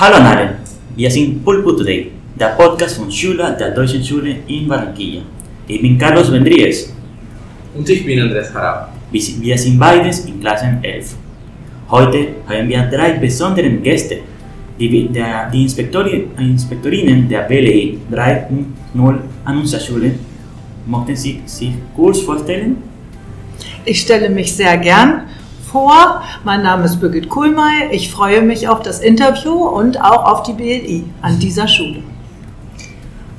Hallo alle, wir sind Pulpo Today, der Podcast von Schüler der Deutschen Schule in Barranquilla. Ich bin Carlos Vendries. Und ich bin Andrés Jarab. Wir sind beides in Klassen 11. Heute haben wir drei besondere Gäste, die, der, die Inspektori, Inspektorinnen der BLI 3.0 an unserer Schule. Möchten Sie sich kurz vorstellen? Ich stelle mich sehr gern vor. Mein Name ist Birgit Kuhlmeier. Ich freue mich auf das Interview und auch auf die BLI an dieser Schule.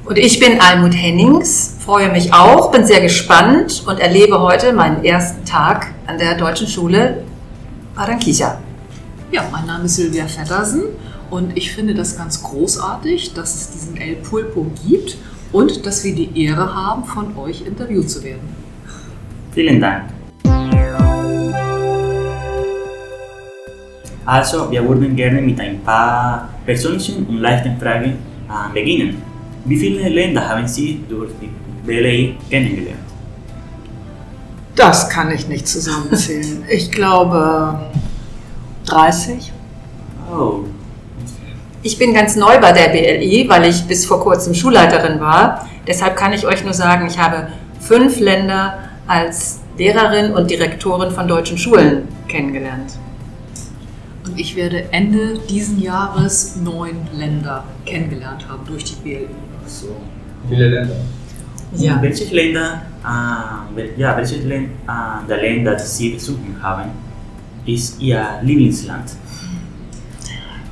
Und ich bin Almut Hennings, freue mich auch, bin sehr gespannt und erlebe heute meinen ersten Tag an der Deutschen Schule Barranquilla. Ja, mein Name ist Silvia Feddersen und ich finde das ganz großartig, dass es diesen El Pulpo gibt und dass wir die Ehre haben, von euch interviewt zu werden. Vielen Dank. Also, wir würden gerne mit ein paar persönlichen und leichten Fragen äh, beginnen. Wie viele Länder haben Sie durch die BLI kennengelernt? Das kann ich nicht zusammenzählen. Ich glaube 30. Oh. Ich bin ganz neu bei der BLI, weil ich bis vor kurzem Schulleiterin war. Deshalb kann ich euch nur sagen, ich habe fünf Länder als Lehrerin und Direktorin von deutschen Schulen kennengelernt. Und ich werde Ende diesen Jahres neun Länder kennengelernt haben durch die BLI. So, viele Länder. Ja. Welche Länder, äh, ja, welches Länd, äh, der Länder, die Sie besuchen haben, ist Ihr Lieblingsland?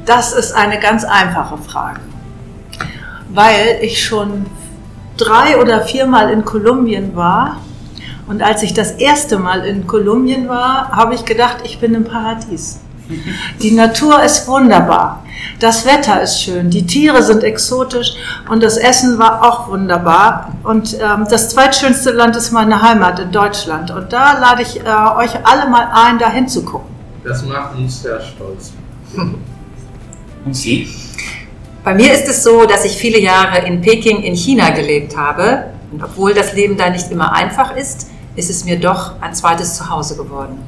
Das ist eine ganz einfache Frage, weil ich schon drei oder viermal in Kolumbien war. Und als ich das erste Mal in Kolumbien war, habe ich gedacht, ich bin im Paradies. Die Natur ist wunderbar. Das Wetter ist schön, die Tiere sind exotisch und das Essen war auch wunderbar. Und ähm, das zweitschönste Land ist meine Heimat in Deutschland. Und da lade ich äh, euch alle mal ein, da hinzugucken. Das macht uns sehr stolz. Und Sie? Bei mir ist es so, dass ich viele Jahre in Peking in China gelebt habe. Und obwohl das Leben da nicht immer einfach ist, ist es mir doch ein zweites Zuhause geworden.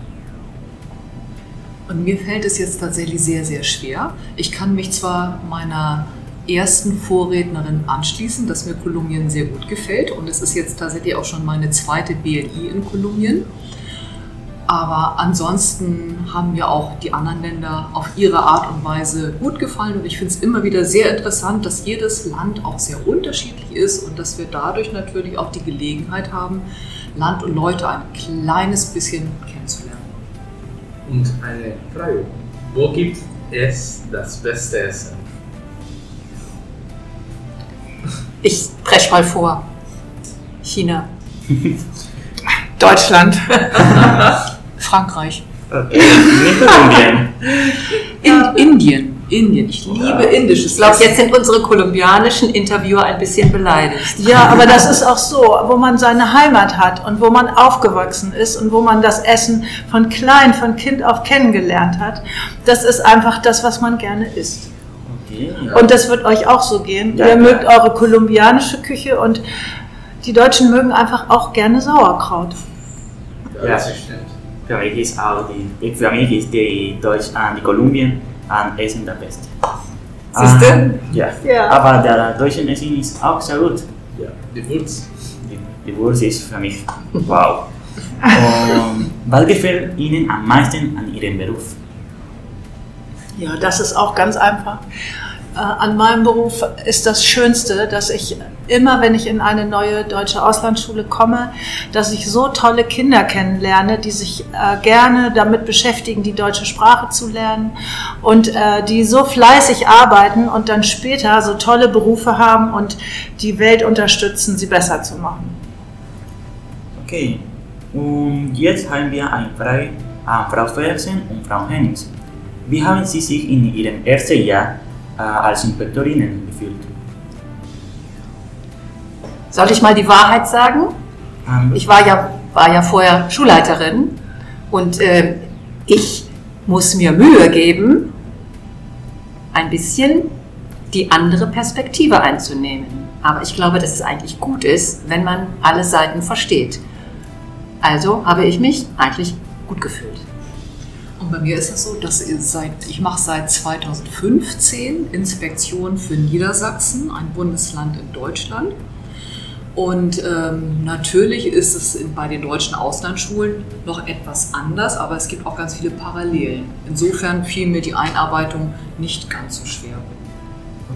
Und mir fällt es jetzt tatsächlich sehr, sehr schwer. Ich kann mich zwar meiner ersten Vorrednerin anschließen, dass mir Kolumbien sehr gut gefällt und es ist jetzt tatsächlich auch schon meine zweite BLI in Kolumbien. Aber ansonsten haben mir auch die anderen Länder auf ihre Art und Weise gut gefallen und ich finde es immer wieder sehr interessant, dass jedes Land auch sehr unterschiedlich ist und dass wir dadurch natürlich auch die Gelegenheit haben, Land und Leute ein kleines bisschen kennenzulernen. Und eine Frage: Wo gibt es das beste Essen? Ich presche mal vor. China. Deutschland. Frankreich. Okay. Kolumbien. In Indien. Indien. Ich liebe indisches Ich glaube, jetzt sind unsere kolumbianischen Interviewer ein bisschen beleidigt. Ja, aber das ist auch so, wo man seine Heimat hat und wo man aufgewachsen ist und wo man das Essen von klein, von Kind auf kennengelernt hat. Das ist einfach das, was man gerne isst. Okay. Und das wird euch auch so gehen. Ja, Ihr mögt eure kolumbianische Küche und die Deutschen mögen einfach auch gerne Sauerkraut. Ja. das stimmt. Für mich ist auch die, für mich ist die Deutsch, äh, die Kolumbien an Essen der Beste. Siehste? Ähm, ja. Ja. Aber der deutsche Essen ist auch sehr gut. Ja, die Wurz. Die, die Wurst ist für mich wow. Und was gefällt Ihnen am meisten an Ihrem Beruf? Ja, das ist auch ganz einfach. Äh, An meinem Beruf ist das Schönste, dass ich immer, wenn ich in eine neue deutsche Auslandsschule komme, dass ich so tolle Kinder kennenlerne, die sich äh, gerne damit beschäftigen, die deutsche Sprache zu lernen und äh, die so fleißig arbeiten und dann später so tolle Berufe haben und die Welt unterstützen, sie besser zu machen. Okay. Und jetzt haben wir eine Frage an Frau Fersen und Frau Hennings. Wie haben Sie sich in Ihrem ersten Jahr äh, als Inspektorinnen gefühlt? Soll ich mal die Wahrheit sagen? Ähm, Ich war ja, war ja vorher Schulleiterin und äh, ich muss mir Mühe geben, ein bisschen die andere Perspektive einzunehmen. Aber ich glaube, dass es eigentlich gut ist, wenn man alle Seiten versteht. Also habe ich mich eigentlich gut gefühlt. Und bei mir ist es so, dass ich seit, ich mache seit 2015 Inspektion für Niedersachsen, ein Bundesland in Deutschland. Und ähm, natürlich ist es in, bei den deutschen Auslandsschulen noch etwas anders, aber es gibt auch ganz viele Parallelen. Insofern fiel mir die Einarbeitung nicht ganz so schwer.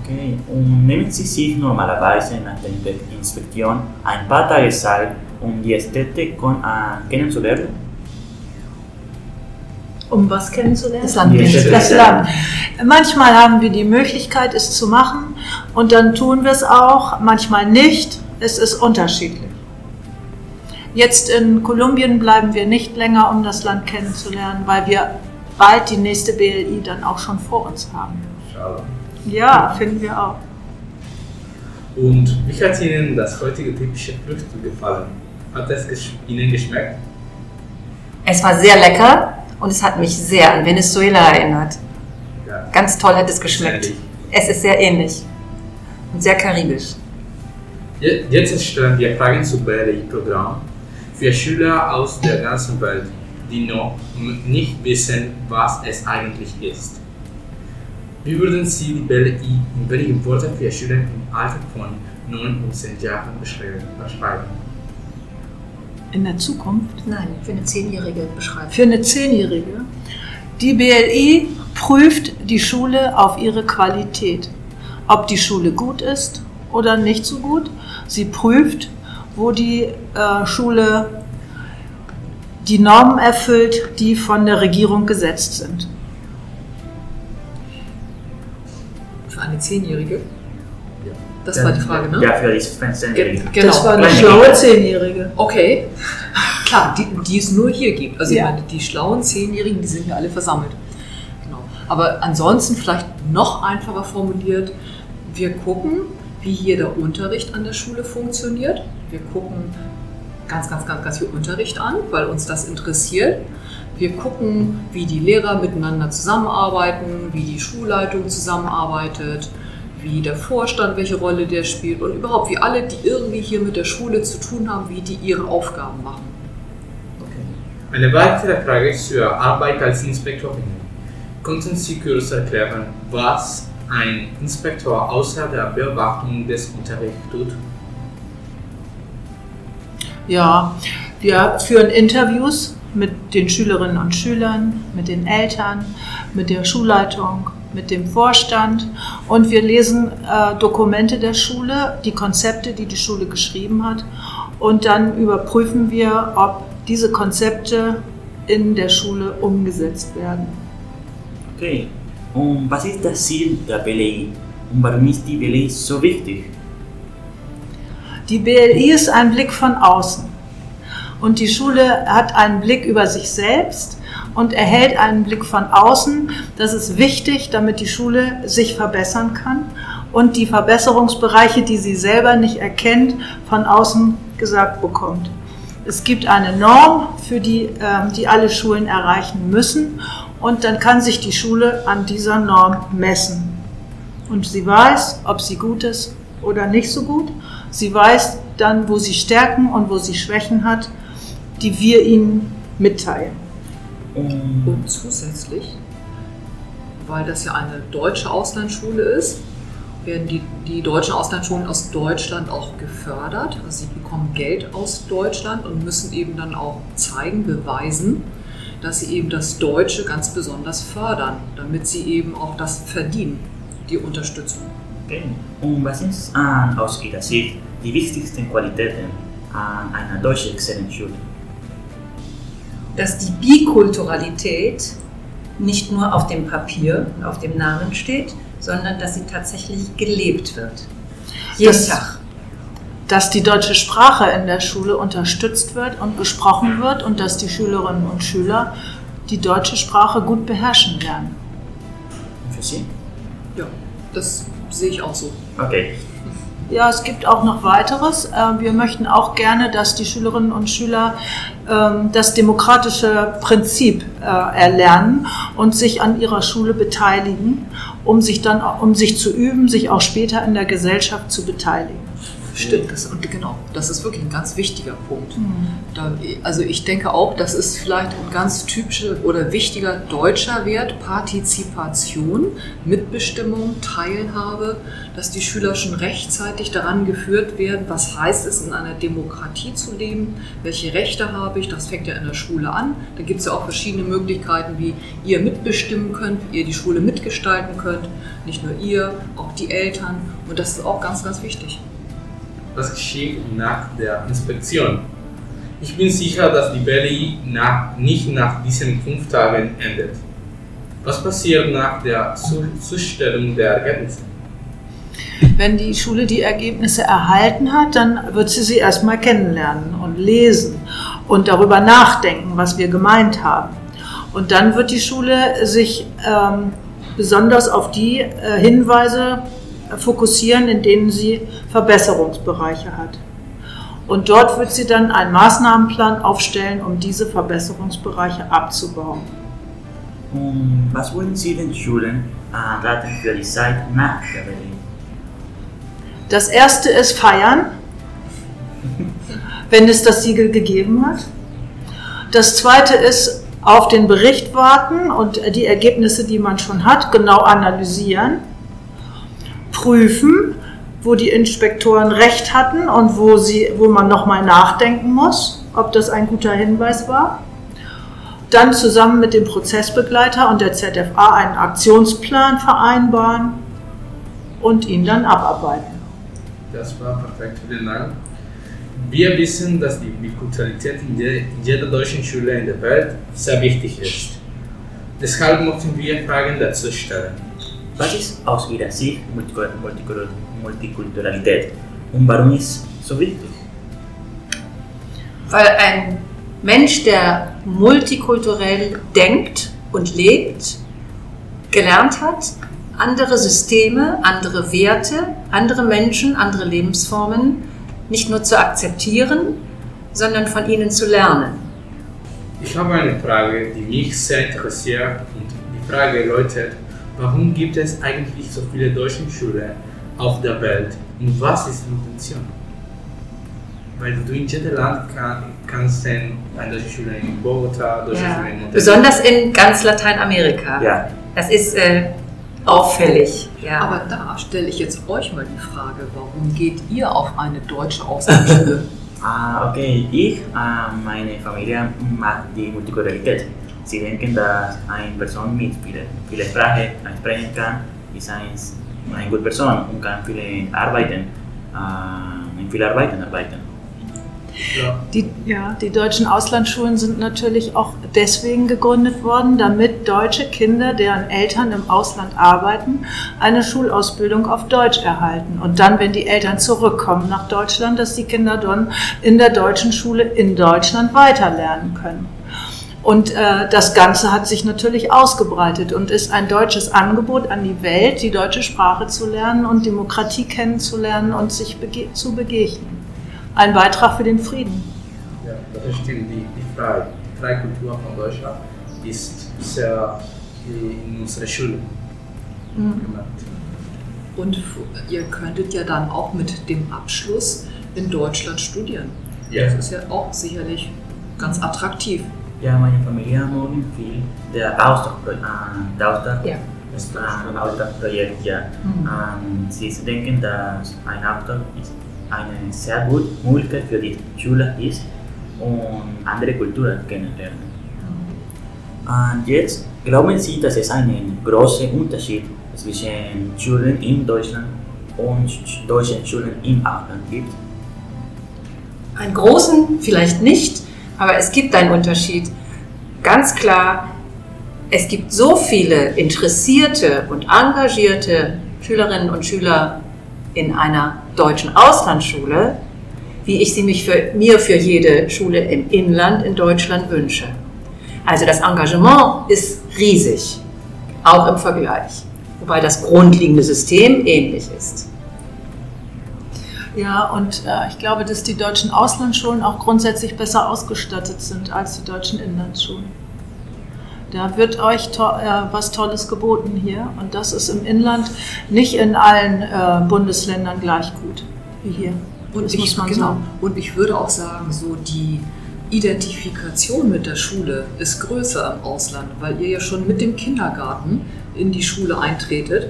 Okay, und nehmen Sie sich normalerweise nach der Inspektion ein paar Tage Zeit, um die Städte äh, kennenzulernen? Um was kennenzulernen? Das Land. Das Land. Manchmal haben wir die Möglichkeit, es zu machen und dann tun wir es auch, manchmal nicht. Es ist unterschiedlich. Jetzt in Kolumbien bleiben wir nicht länger, um das Land kennenzulernen, weil wir bald die nächste BLI dann auch schon vor uns haben. Schade. Ja, finden wir auch. Und wie hat Ihnen das heutige typische Frühstück gefallen? Hat es gesch Ihnen geschmeckt? Es war sehr lecker und es hat mich sehr an Venezuela erinnert. Ja. Ganz toll hat es geschmeckt. Ähnlich. Es ist sehr ähnlich und sehr karibisch. Je- Jetzt stellen wir Fragen zum BRI-Programm für Schüler aus der ganzen Welt, die noch nicht wissen, was es eigentlich ist. Wie würden Sie die BRI in wenigen Worten für Schüler im Alter von 9 und 10 Jahren beschreiben? beschreiben? In der Zukunft Nein, für eine Zehnjährige beschreiben. für eine Zehnjährige. Die BLI prüft die Schule auf ihre Qualität. Ob die Schule gut ist oder nicht so gut. Sie prüft, wo die äh, Schule die Normen erfüllt, die von der Regierung gesetzt sind. Für eine Zehnjährige? Ja. Das war die Frage, ne? Ja, für die 15-Jährigen. Genau. Das war eine schlaue. Zehnjährige. Okay. Klar, die, die es nur hier gibt. Also Ja. ich meine, die schlauen Zehnjährigen, die sind hier alle versammelt. Genau. Aber ansonsten vielleicht noch einfacher formuliert, wir gucken, wie hier der Unterricht an der Schule funktioniert. Wir gucken ganz, ganz, ganz, ganz viel Unterricht an, weil uns das interessiert. Wir gucken, wie die Lehrer miteinander zusammenarbeiten, wie die Schulleitung zusammenarbeitet, wie der Vorstand, welche Rolle der spielt und überhaupt, wie alle, die irgendwie hier mit der Schule zu tun haben, wie die ihre Aufgaben machen. Eine weitere Frage zur Arbeit als Inspektorin. Könnten Sie kurz erklären, was ein Inspektor außer der Beobachtung des Unterrichts tut? Ja, wir führen Interviews mit den Schülerinnen und Schülern, mit den Eltern, mit der Schulleitung, mit dem Vorstand und wir lesen äh, Dokumente der Schule, die Konzepte, die die Schule geschrieben hat und dann überprüfen wir, ob diese Konzepte in der Schule umgesetzt werden. Okay, und was ist das Ziel der BLI? Und warum ist die BLI so wichtig? Die BLI ist ein Blick von außen. Und die Schule hat einen Blick über sich selbst und erhält einen Blick von außen. Das ist wichtig, damit die Schule sich verbessern kann und die Verbesserungsbereiche, die sie selber nicht erkennt, von außen gesagt bekommt. Es gibt eine Norm, für die, ähm, die alle Schulen erreichen müssen und dann kann sich die Schule an dieser Norm messen. Und sie weiß, ob sie gut ist oder nicht so gut. Sie weiß dann, wo sie Stärken und wo sie Schwächen hat, die wir ihnen mitteilen. Und Und zusätzlich, weil das ja eine deutsche Auslandsschule ist, werden die, die deutschen Auslandsschulen aus Deutschland auch gefördert. Also sie bekommen Geld aus Deutschland und müssen eben dann auch zeigen, beweisen, dass sie eben das Deutsche ganz besonders fördern, damit sie eben auch das verdienen, die Unterstützung. Okay. Und was sind äh, aus Ihrer Sicht die wichtigsten Qualitäten an einer deutschen Exzellenzschule? dass die Bikulturalität nicht nur auf dem Papier und auf dem Namen steht, sondern dass sie tatsächlich gelebt wird. Jeden Das- Tag. Dass die deutsche Sprache in der Schule unterstützt wird und gesprochen wird und dass die Schülerinnen und Schüler die deutsche Sprache gut beherrschen lernen. Und für Sie? Ja, das sehe ich auch so. Okay. Ja, es gibt auch noch weiteres. Äh, Wir möchten auch gerne, dass die Schülerinnen und Schüler ähm, das demokratische Prinzip äh, erlernen und sich an ihrer Schule beteiligen, um sich dann, um sich zu üben, sich auch später in der Gesellschaft zu beteiligen. Stimmt, das, und genau, das ist wirklich ein ganz wichtiger Punkt. Da, also ich denke auch, das ist vielleicht ein ganz typischer oder wichtiger deutscher Wert, Partizipation, Mitbestimmung, Teilhabe, dass die Schüler schon rechtzeitig daran geführt werden, was heißt es, in einer Demokratie zu leben, welche Rechte habe ich, das fängt ja in der Schule an. Da gibt es ja auch verschiedene Möglichkeiten, wie ihr mitbestimmen könnt, wie ihr die Schule mitgestalten könnt, nicht nur ihr, auch die Eltern und das ist auch ganz, ganz wichtig. Was geschieht nach der Inspektion? Ich bin sicher, dass die BLI nach, nicht nach diesen fünf Tagen endet. Was passiert nach der Zu- Zustellung der Ergebnisse? Wenn die Schule die Ergebnisse erhalten hat, dann wird sie sie erstmal kennenlernen und lesen und darüber nachdenken, was wir gemeint haben. Und dann wird die Schule sich ähm, besonders auf die äh, Hinweise fokussieren, in denen sie Verbesserungsbereiche hat. Und dort wird sie dann einen Maßnahmenplan aufstellen, um diese Verbesserungsbereiche abzubauen. Und was wollen Sie den Schulen äh, raten für die Zeit nach der BLI? Das erste ist feiern, wenn es das Siegel gegeben hat. Das zweite ist auf den Bericht warten und die Ergebnisse, die man schon hat, genau analysieren. Prüfen, wo die Inspektoren recht hatten und wo, sie, wo man nochmal nachdenken muss, ob das ein guter Hinweis war. Dann zusammen mit dem Prozessbegleiter und der ZFA einen Aktionsplan vereinbaren und ihn dann abarbeiten. Das war perfekt, vielen Dank. Wir wissen, dass die Bikulturalität in je- in jeder deutschen Schule in der Welt sehr wichtig ist. Deshalb möchten wir Fragen dazu stellen. Was ist aus Ihrer Sicht Multikul- Multikul- Multikulturalität und warum ist so wichtig? Weil ein Mensch, der multikulturell denkt und lebt, gelernt hat, andere Systeme, andere Werte, andere Menschen, andere Lebensformen nicht nur zu akzeptieren, sondern von ihnen zu lernen. Ich habe eine Frage, die mich sehr interessiert und die Frage lautet, warum gibt es eigentlich so viele deutsche Schulen auf der Welt und was ist die Intention? Weil du in jedem Land kann, kannst sehen, eine deutsche Schule in Bogota, deutsche Ja. Schule in Monterrey. Besonders in ganz Lateinamerika. Ja, Das ist äh, auffällig. Ja. Aber da stelle ich jetzt euch mal die Frage, warum geht ihr auf eine deutsche Auslandsschule? ah, okay, ich, äh, meine Familie mag die Multikulturalität. Sie denken, dass eine Person mit vielen viele Sprachen sprechen kann, ist ein, eine gute Person und kann viele arbeiten, äh, in viele Arbeiten arbeiten. Die, ja, die deutschen Auslandsschulen sind natürlich auch deswegen gegründet worden, damit deutsche Kinder, deren Eltern im Ausland arbeiten, eine Schulausbildung auf Deutsch erhalten. Und dann, wenn die Eltern zurückkommen nach Deutschland, dass die Kinder dann in der deutschen Schule in Deutschland weiterlernen können. Und äh, das Ganze hat sich natürlich ausgebreitet und ist ein deutsches Angebot an die Welt, die deutsche Sprache zu lernen und Demokratie kennenzulernen und sich bege zu begegnen. Ein Beitrag für den Frieden. Ja, das stimmt. Die, die die freie Kultur von Deutschland ist sehr in unserer Schule gemacht. Und ihr könntet ja dann auch mit dem Abschluss in Deutschland studieren. Ja. Das ist ja auch sicherlich ganz attraktiv. Ja, meine Familie mag viel der Austauschprojekt. Äh, Austausch, Ja. das ist ein Austauschprojekt, ja. Ähm, sie denken, dass ein Austausch ist eine sehr gute Möglichkeit für die Schüler ist, um andere Kulturen kennenzulernen. Und jetzt glauben Sie, dass es einen großen Unterschied zwischen Schulen in Deutschland und deutschen Schulen im Ausland gibt? Einen großen vielleicht nicht, aber es gibt einen Unterschied. Ganz klar, es gibt so viele interessierte und engagierte Schülerinnen und Schüler in einer deutschen Auslandsschule, wie ich sie mich für, mir für jede Schule im Inland in Deutschland wünsche. Also das Engagement ist riesig, auch im Vergleich, wobei das grundlegende System ähnlich ist. Ja, und äh, ich glaube, dass die deutschen Auslandsschulen auch grundsätzlich besser ausgestattet sind als die deutschen Inlandsschulen. Da wird euch to äh, was Tolles geboten hier und das ist im Inland nicht in allen äh, Bundesländern gleich gut wie hier. Und das ich, genau. sagen. Und ich würde auch sagen, so die Identifikation mit der Schule ist größer im Ausland, weil ihr ja schon mit dem Kindergarten in die Schule eintretet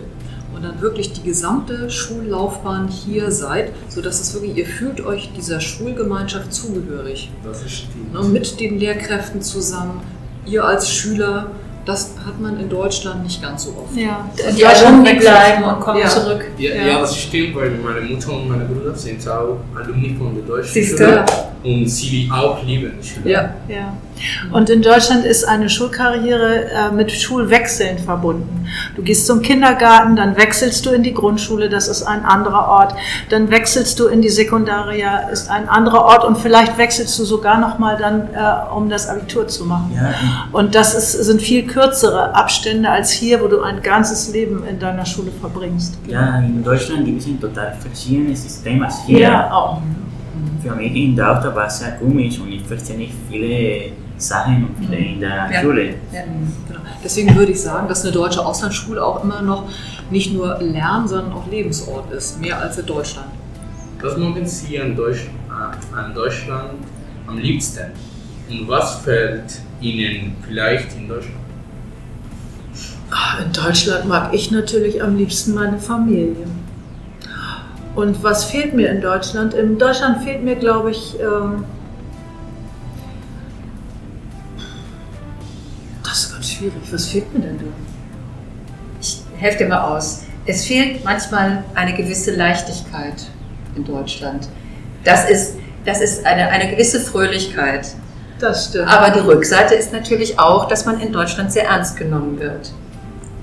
dann wirklich die gesamte Schullaufbahn hier seid, sodass es wirklich, ihr fühlt euch dieser Schulgemeinschaft zugehörig. Das ist stimmt. Ne, mit den Lehrkräften zusammen, ihr als Schüler, das hat man in Deutschland nicht ganz so oft. Ja, Und die Alumni bleiben und kommen Ja. zurück. Ja, Ja. ja. das stimmt, weil meine Mutter und meine Brüder sind auch Alumni von der deutschen Siehst Schule und sie auch lieben die Schule. Ja, Ja. Und in Deutschland ist eine Schulkarriere äh, mit Schulwechseln verbunden. Du gehst zum Kindergarten, dann wechselst du in die Grundschule, das ist ein anderer Ort. Dann wechselst du in die Sekundaria, ist ein anderer Ort und vielleicht wechselst du sogar noch mal dann, äh, um das Abitur zu machen. Ja, Und das ist, sind viel kürzere Abstände als hier, wo du ein ganzes Leben in deiner Schule verbringst. ja, in Deutschland gibt es ein total verschiedenes System als hier. auch. Für mich in Deutschland war es sehr komisch und ich verstehe nicht viele Sachen und viele in der Ja. Schule. genau. Deswegen würde ich sagen, dass eine deutsche Auslandsschule auch immer noch nicht nur Lern-, sondern auch Lebensort ist, mehr als in Deutschland. Was mögen Sie an, Deutsch, äh, an Deutschland am liebsten? Und was fällt Ihnen vielleicht in Deutschland? Ah, In Deutschland mag ich natürlich am liebsten meine Familie. Und was fehlt mir in Deutschland? In Deutschland fehlt mir, glaube ich, schwierig. Was fehlt mir denn da? Ich helfe dir mal aus. Es fehlt manchmal eine gewisse Leichtigkeit in Deutschland. Das ist, das ist eine, eine gewisse Fröhlichkeit. Das stimmt. Aber die Rückseite ist natürlich auch, dass man in Deutschland sehr ernst genommen wird.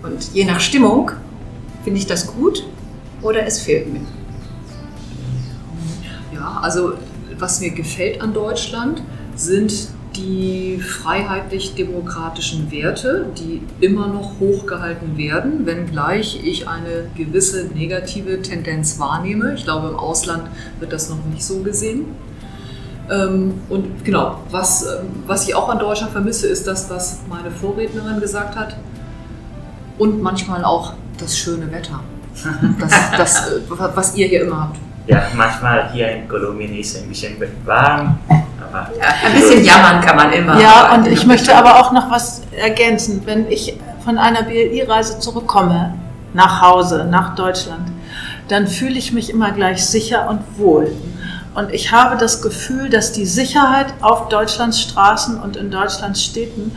Und je nach Stimmung finde ich das gut oder es fehlt mir. Ja, also was mir gefällt an Deutschland sind die freiheitlich-demokratischen Werte, die immer noch hochgehalten werden, wenngleich ich eine gewisse negative Tendenz wahrnehme. Ich glaube, im Ausland wird das noch nicht so gesehen. Ähm, Und genau, was, ähm, was ich auch an Deutschland vermisse, ist das, was meine Vorrednerin gesagt hat. Und manchmal auch das schöne Wetter. Das, das, äh, was ihr hier immer habt. Ja, manchmal hier in Kolumbien ist es ein bisschen warm, aber Ein bisschen jammern kann man immer. Ja, und ich möchte aber auch noch was ergänzen. Wenn ich von einer BLI-Reise zurückkomme, nach Hause, nach Deutschland, dann fühle ich mich immer gleich sicher und wohl. Und ich habe das Gefühl, dass die Sicherheit auf Deutschlands Straßen und in Deutschlands Städten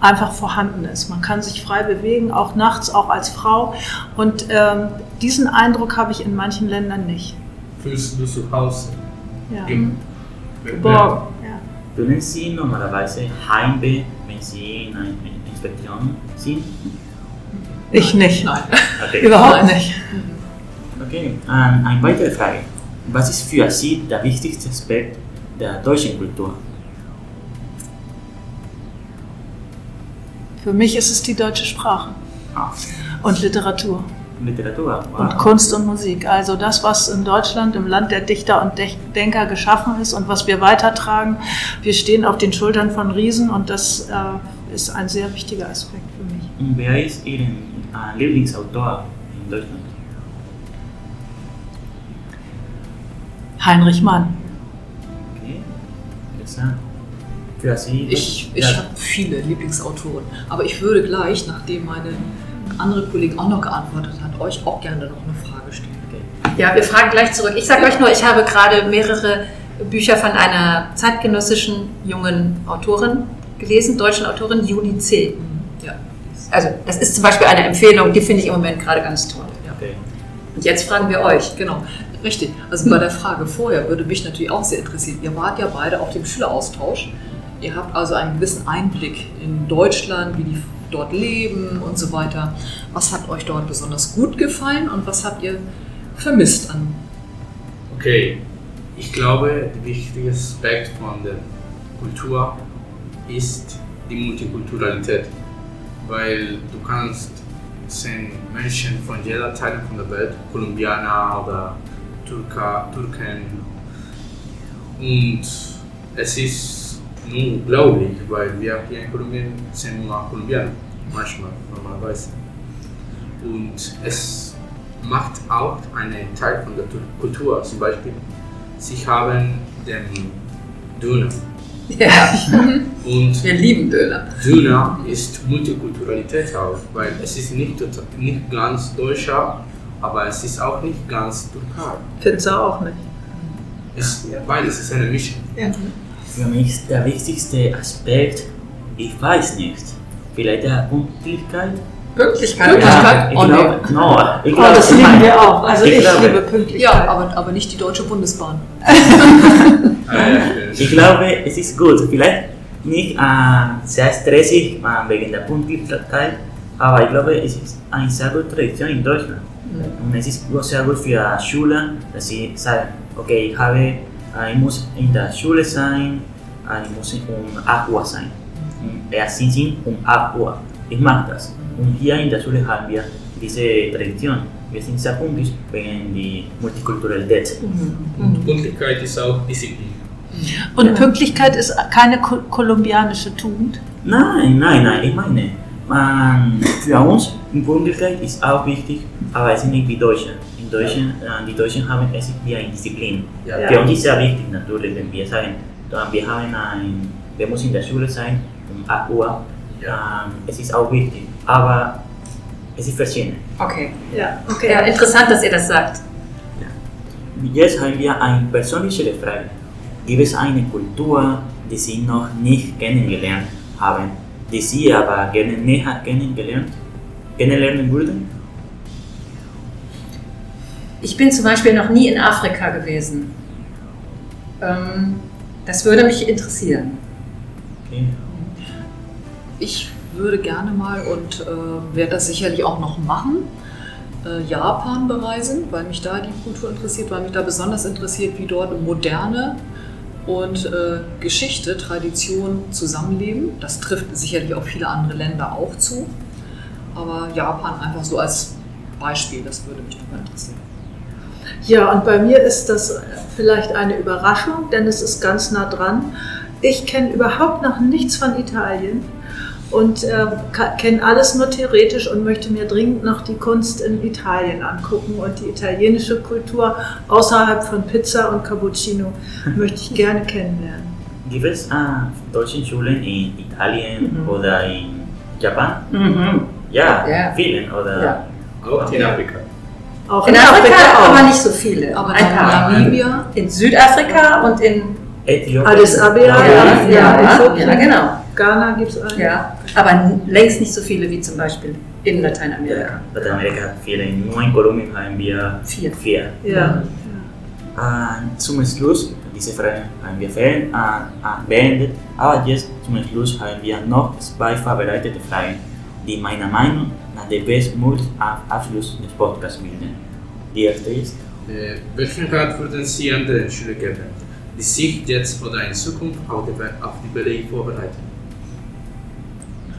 einfach vorhanden ist. Man kann sich frei bewegen, auch nachts, auch als Frau. Und ähm, diesen Eindruck habe ich in manchen Ländern nicht. Fühlst du zu Hause? Ja. Im- Geborgen. Fühlen Sie normalerweise Heimweh, wenn Sie in einer Inspektion sind? Ich nicht. Nein. Okay. Überhaupt nicht. Okay, eine weitere Frage. Was ist für Sie der wichtigste Aspekt der deutschen Kultur? Für mich ist es die deutsche Sprache Ah, und Literatur Literatur. Wow. und Kunst und Musik. Also das, was in Deutschland, im Land der Dichter und Denker geschaffen ist und was wir weitertragen. Wir stehen auf den Schultern von Riesen und das äh, ist ein sehr wichtiger Aspekt für mich. Und wer ist Ihr äh, Lieblingsautor in Deutschland? Heinrich Mann. Okay, interessant. Für Sie? Ich, ich ja, habe viele Lieblingsautoren, aber ich würde gleich, nachdem meine andere Kollegin auch noch geantwortet hat, euch auch gerne noch eine Frage stellen. Ja, wir fragen gleich zurück. Ich sage euch nur, ich habe gerade mehrere Bücher von einer zeitgenössischen jungen Autorin gelesen, deutschen Autorin, Juli C. Ja. Also, das ist zum Beispiel eine Empfehlung, die finde ich im Moment gerade ganz toll. okay. Und jetzt fragen wir euch. Genau, richtig. Also bei der Frage vorher würde mich natürlich auch sehr interessieren. Ihr wart ja beide auf dem Schüleraustausch. Ihr habt also einen gewissen Einblick in Deutschland, wie die dort leben und so weiter. Was hat euch dort besonders gut gefallen und was habt ihr vermisst an? Okay, ich glaube, der wichtigste Aspekt von der Kultur ist die Multikulturalität, weil du kannst sehen Menschen von jeder Teil von der Welt, Kolumbianer oder Türker, Türken und es ist unglaublich, weil wir hier in Kolumbien sind nur Kolumbianer, manchmal, normalerweise. Und es macht auch einen Teil von der Tu- Kultur. Zum Beispiel, Sie haben den Döner. Ja, Und wir lieben Döner. Döner ist Multikulturalität auch, weil es ist nicht, nicht ganz deutscher, aber es ist auch nicht ganz Türkei. Du auch nicht? Es, weil es ist eine Mischung. Für mich ist der wichtigste Aspekt, ich weiß nicht, vielleicht der Pünktlichkeit. Pünktlichkeit. Pünktlichkeit? ich Oh, glaube, no, ich Oh, glaube, das ich lieben meine- wir auch. Also ich ich, glaube- liebe Pünktlichkeit. Ja, aber, aber nicht die Deutsche Bundesbahn. Ich glaube, es ist gut. Vielleicht nicht äh, sehr stressig äh, wegen der Pünktlichkeit, aber ich glaube, es ist eine sehr gute Tradition in Deutschland. Und es ist auch sehr gut für Schüler, dass sie sagen, okay, ich, habe, ich muss in der Schule sein, ich muss um 8 Uhr sein. Erst sind sie um 8 Uhr. Ich mag das. Und hier in der Schule haben wir diese Tradition. Wir sind sehr pünktlich wegen der Multikulturalität. Und Pünktlichkeit ist auch Disziplin. Und Pünktlichkeit ist keine ko kolumbianische Tugend. Nein, nein, nein, ich meine, man, für uns Pünktlichkeit ist auch wichtig, aber es ist nicht wie Deutsche. In Deutschen, äh, die Deutschen haben es ist wie eine Disziplin. Ja. Für uns ist sehr wichtig natürlich, wenn wir sagen, wir haben ein, wir müssen in der Schule sein um 8 Uhr. Ähm, es ist auch wichtig, aber es ist verschieden. Okay. Ja, Ja, interessant, dass ihr das sagt. Jetzt haben wir eine persönliche Frage. Gibt es eine Kultur, die Sie noch nicht kennengelernt haben, die Sie aber gerne näher kennengelernt, kennenlernen würden? Ich bin zum Beispiel noch nie in Afrika gewesen. Ähm, das würde mich interessieren. Okay. Ich würde gerne mal und äh, werde das sicherlich auch noch machen, äh, Japan bereisen, weil mich da die Kultur interessiert, weil mich da besonders interessiert, wie dort moderne und äh, Geschichte, Tradition zusammenleben. Das trifft sicherlich auf viele andere Länder auch zu. Aber Japan einfach so als Beispiel, das würde mich total interessieren. Ja, und bei mir ist das vielleicht eine Überraschung, denn es ist ganz nah dran. Ich kenne überhaupt noch nichts von Italien und äh, kenne alles nur theoretisch und möchte mir dringend noch die Kunst in Italien angucken und die italienische Kultur außerhalb von Pizza und Cappuccino möchte ich gerne kennenlernen. Gibt es äh, deutsche Schulen in Italien Mhm. oder in Japan? Mhm. Ja, Ja. vielen. Oder Ja. Auch in Afrika. Auch In Afrika auch. aber nicht so viele. Aber Ein paar. Namibia, In Südafrika und in Äthiopien. Addis Abeba, ja, ja, ja, genau. Ghana gibt es einen. Ja, aber längst nicht so viele wie zum Beispiel in Lateinamerika. Ja, Lateinamerika hat viele. Nur in Kolumbien haben wir Vier. vier. Ja. Äh, zum Schluss, diese Frage haben wir ver- äh, äh, beendet, aber jetzt zum Schluss haben wir noch zwei vorbereitete Fragen, die meiner Meinung nach der bestmögliche Ab- Abschluss des Podcasts bilden. Die erste ist, Äh, welchen Rat würden Sie anderen Schülern geben, die sich jetzt oder in Zukunft auf die, Be- auf die BLI vorbereiten?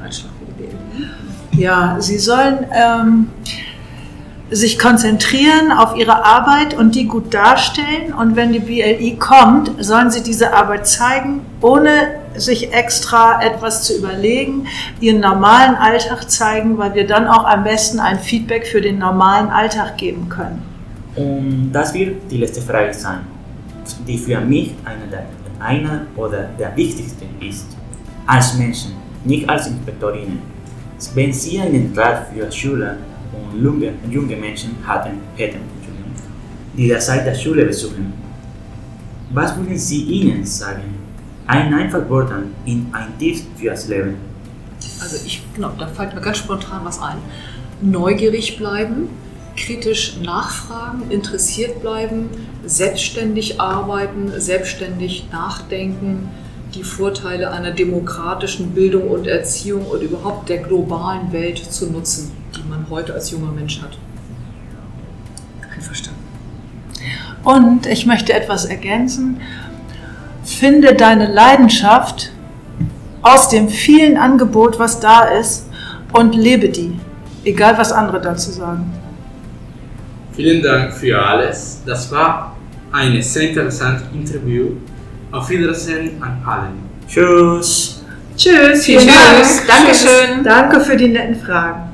Ratschlag für die BLI. Ja, sie sollen ähm, sich konzentrieren auf ihre Arbeit und die gut darstellen. Und wenn die BLI kommt, sollen sie diese Arbeit zeigen, ohne sich extra etwas zu überlegen, ihren normalen Alltag zeigen, weil wir dann auch am besten ein Feedback für den normalen Alltag geben können. und das wird die letzte Frage sein, die für mich eine, der, eine oder der wichtigsten ist. Als Menschen, nicht als Inspektorinnen. Wenn Sie einen Rat für Schüler und junge, junge Menschen hatten, hätten, die derzeit der Schule besuchen, was würden Sie ihnen sagen? Ein einfach Wort in ein Tipp fürs Leben. Also ich, genau, da fällt mir ganz spontan was ein. Neugierig bleiben, kritisch nachfragen, interessiert bleiben, selbstständig arbeiten, selbstständig nachdenken, die Vorteile einer demokratischen Bildung und Erziehung und überhaupt der globalen Welt zu nutzen, die man heute als junger Mensch hat. Einverstanden. Und ich möchte etwas ergänzen. Finde deine Leidenschaft aus dem vielen Angebot, was da ist, und lebe die, egal was andere dazu sagen. Vielen Dank für alles. Das war ein sehr interessantes Interview. Auf Wiedersehen an allen. Tschüss! Tschüss, Vielen Dank. Dankeschön. Danke für die netten Fragen.